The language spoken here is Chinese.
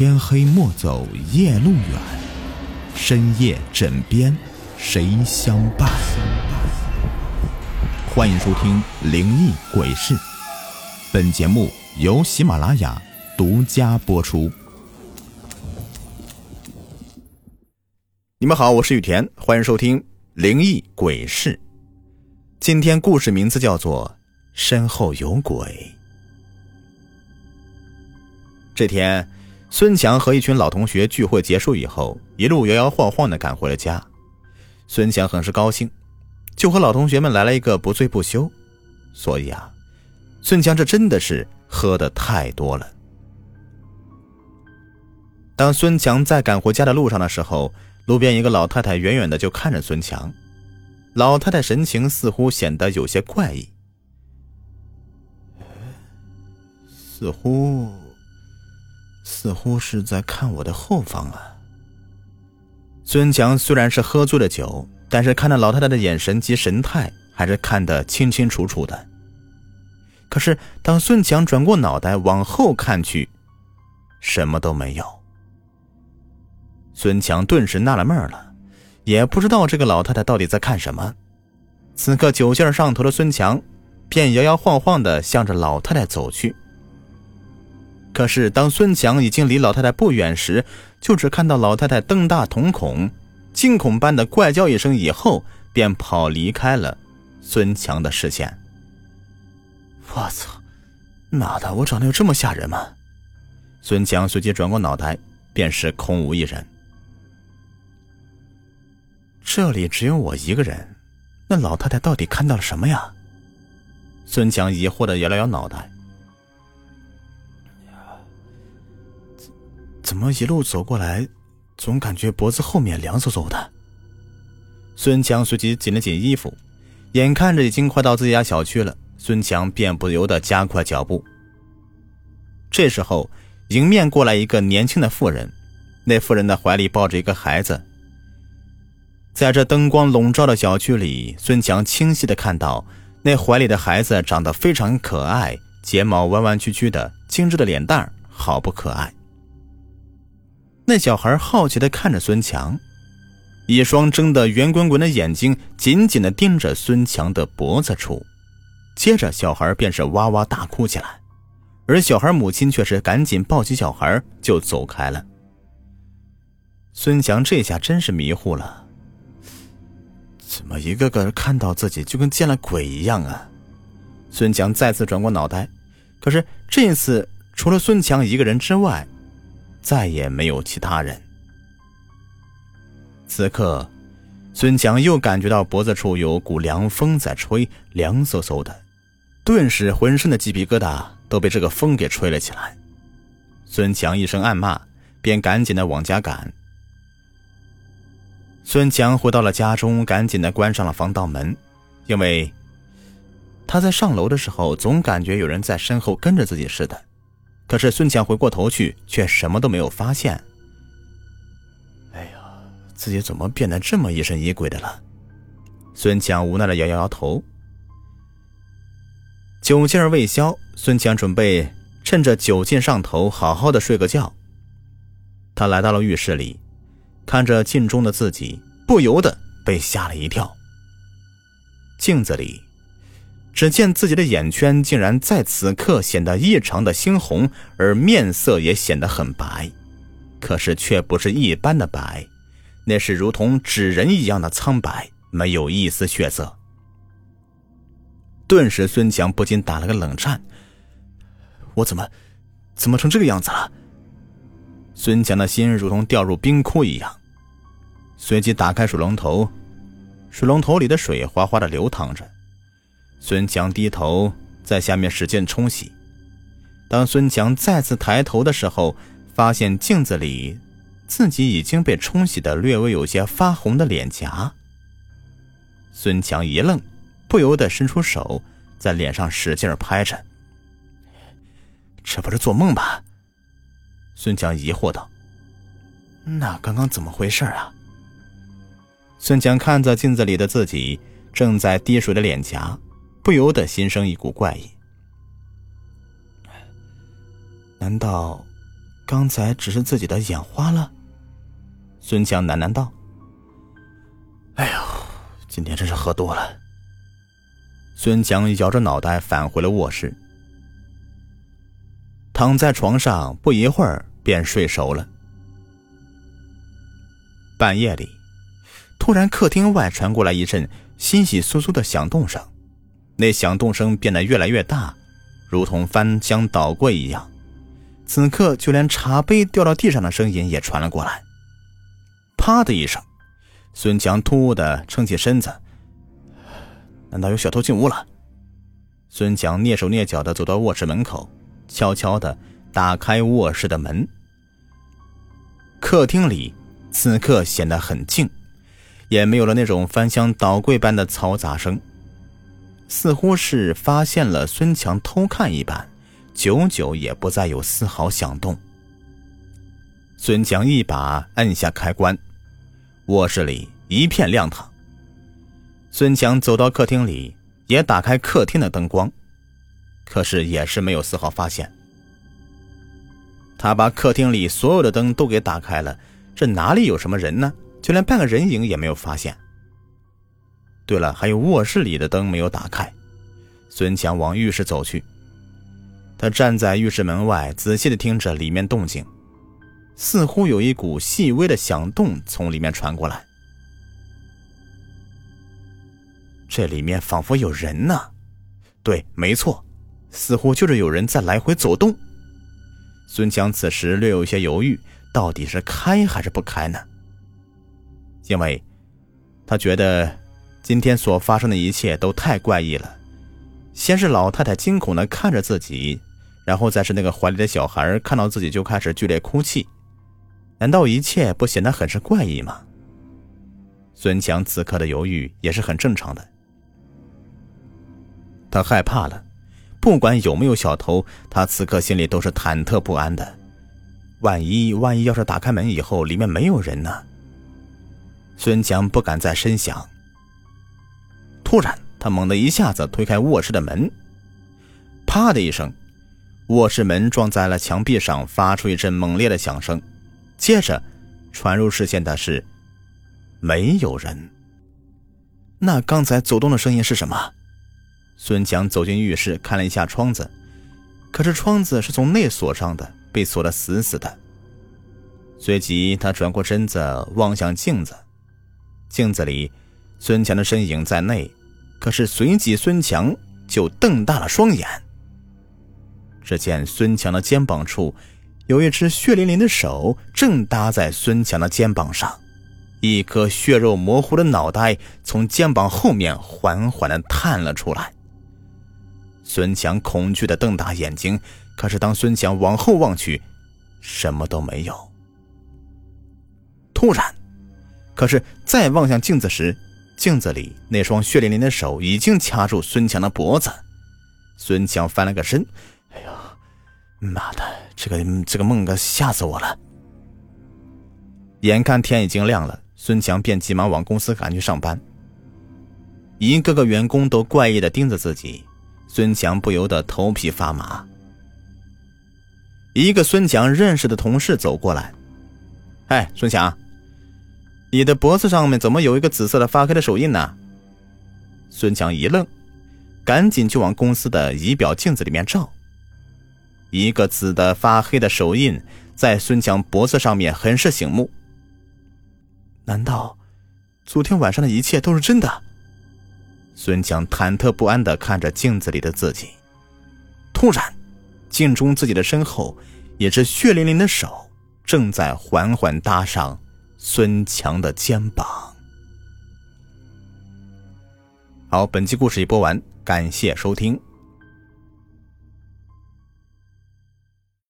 天黑莫走夜路远，深夜枕边谁相伴？欢迎收听《灵异鬼事》，本节目由喜马拉雅独家播出。你们好，我是雨田，欢迎收听《灵异鬼事》。今天故事名字叫做《身后有鬼》。这天，孙强和一群老同学聚会结束以后，一路摇摇晃晃的赶回了家。孙强很是高兴，就和老同学们来了一个不醉不休。所以啊，孙强这真的是喝的太多了。当孙强在赶回家的路上的时候，路边一个老太太远远的就看着孙强，老太太神情似乎显得有些怪异，似乎。似乎是在看我的后方啊。孙强虽然是喝醉了酒，但是看到老太太的眼神及神态，还是看得清清楚楚的。可是当孙强转过脑袋往后看去，什么都没有。孙强顿时纳了闷了，也不知道这个老太太到底在看什么。此刻酒劲上头的孙强，便摇摇晃晃的向着老太太走去。可是，当孙强已经离老太太不远时，就只看到老太太瞪大瞳孔，惊恐般的怪叫一声，以后便跑离开了孙强的视线。我操！妈的，我长得有这么吓人吗？孙强随即转过脑袋，便是空无一人。这里只有我一个人，那老太太到底看到了什么呀？孙强疑惑的摇了摇脑袋。怎么一路走过来，总感觉脖子后面凉飕飕的？孙强随即紧了紧衣服，眼看着已经快到自己家小区了，孙强便不由得加快脚步。这时候，迎面过来一个年轻的妇人，那妇人的怀里抱着一个孩子。在这灯光笼罩的小区里，孙强清晰的看到，那怀里的孩子长得非常可爱，睫毛弯弯曲曲的，精致的脸蛋好不可爱。那小孩好奇的看着孙强，一双睁得圆滚滚的眼睛紧紧的盯着孙强的脖子处，接着小孩便是哇哇大哭起来，而小孩母亲却是赶紧抱起小孩就走开了。孙强这下真是迷糊了，怎么一个个看到自己就跟见了鬼一样啊？孙强再次转过脑袋，可是这一次除了孙强一个人之外。再也没有其他人。此刻，孙强又感觉到脖子处有股凉风在吹，凉飕飕的，顿时浑身的鸡皮疙瘩都被这个风给吹了起来。孙强一声暗骂，便赶紧的往家赶。孙强回到了家中，赶紧的关上了防盗门，因为他在上楼的时候总感觉有人在身后跟着自己似的。可是孙强回过头去，却什么都没有发现。哎呀，自己怎么变得这么疑神疑鬼的了？孙强无奈的摇摇头。酒劲儿未消，孙强准备趁着酒劲上头，好好的睡个觉。他来到了浴室里，看着镜中的自己，不由得被吓了一跳。镜子里。只见自己的眼圈竟然在此刻显得异常的猩红，而面色也显得很白，可是却不是一般的白，那是如同纸人一样的苍白，没有一丝血色。顿时，孙强不禁打了个冷颤：“我怎么，怎么成这个样子了？”孙强的心如同掉入冰窟一样，随即打开水龙头，水龙头里的水哗哗的流淌着。孙强低头在下面使劲冲洗。当孙强再次抬头的时候，发现镜子里自己已经被冲洗的略微有些发红的脸颊。孙强一愣，不由得伸出手在脸上使劲拍着。这不是做梦吧？孙强疑惑道。那刚刚怎么回事啊？孙强看着镜子里的自己正在滴水的脸颊。不由得心生一股怪异，难道刚才只是自己的眼花了。孙强喃喃道：“哎呦，今天真是喝多了。”孙强摇着脑袋返回了卧室，躺在床上不一会儿便睡熟了。半夜里，突然客厅外传过来一阵稀稀疏疏的响动声，那响动声变得越来越大，如同翻箱倒柜一样。此刻，就连茶杯掉到地上的声音也传了过来。啪的一声，孙强突兀的撑起身子。难道有小偷进屋了？孙强蹑手蹑脚的走到卧室门口，悄悄的打开卧室的门。客厅里此刻显得很静，也没有了那种翻箱倒柜般的嘈杂声，似乎是发现了孙强偷看一般，久久也不再有丝毫响动。孙强一把按下开关，卧室里一片亮堂。孙强走到客厅里，也打开客厅的灯光，可是也是没有丝毫发现。他把客厅里所有的灯都给打开了，这哪里有什么人呢？就连半个人影也没有发现。对了，还有卧室里的灯没有打开。孙强往浴室走去，他站在浴室门外，仔细的听着里面动静，似乎有一股细微的响动从里面传过来。这里面仿佛有人呢，对，没错，似乎就是有人在来回走动。孙强此时略有些犹豫，到底是开还是不开呢？因为，他觉得今天所发生的一切都太怪异了。先是老太太惊恐的看着自己，然后再是那个怀里的小孩看到自己就开始剧烈哭泣，难道一切不显得很是怪异吗？孙强此刻的犹豫也是很正常的。他害怕了，不管有没有小偷，他此刻心里都是忐忑不安的。万一万一要是打开门以后里面没有人呢？孙强不敢再深想。突然，他猛地一下子推开卧室的门，啪的一声，卧室门撞在了墙壁上，发出一阵猛烈的响声。接着，传入视线的是没有人。那刚才走动的声音是什么？孙强走进浴室，看了一下窗子，可是窗子是从内锁上的，被锁得死死的。随即，他转过身子望向镜子，镜子里孙强的身影在内，可是随即孙强就瞪大了双眼。只见孙强的肩膀处有一只血淋淋的手正搭在孙强的肩膀上，一颗血肉模糊的脑袋从肩膀后面缓缓地探了出来。孙强恐惧的瞪大眼睛，可是当孙强往后望去，什么都没有。突然，可是再望向镜子时，镜子里那双血淋淋的手已经掐住孙强的脖子。孙强翻了个身，哎呦，妈的，这个这个梦可吓死我了！眼看天已经亮了，孙强便急忙往公司赶去上班。一个个员工都怪异的盯着自己。孙强不由得头皮发麻。一个孙强认识的同事走过来：“哎，孙强，你的脖子上面怎么有一个紫色的发黑的手印呢？”孙强一愣，赶紧就往公司的仪表镜子里面照。一个紫的发黑的手印在孙强脖子上面很是醒目。难道昨天晚上的一切都是真的？孙强忐忑不安的看着镜子里的自己，突然，镜中自己的身后，一只血淋淋的手正在缓缓搭上孙强的肩膀。好，本期故事已播完，感谢收听。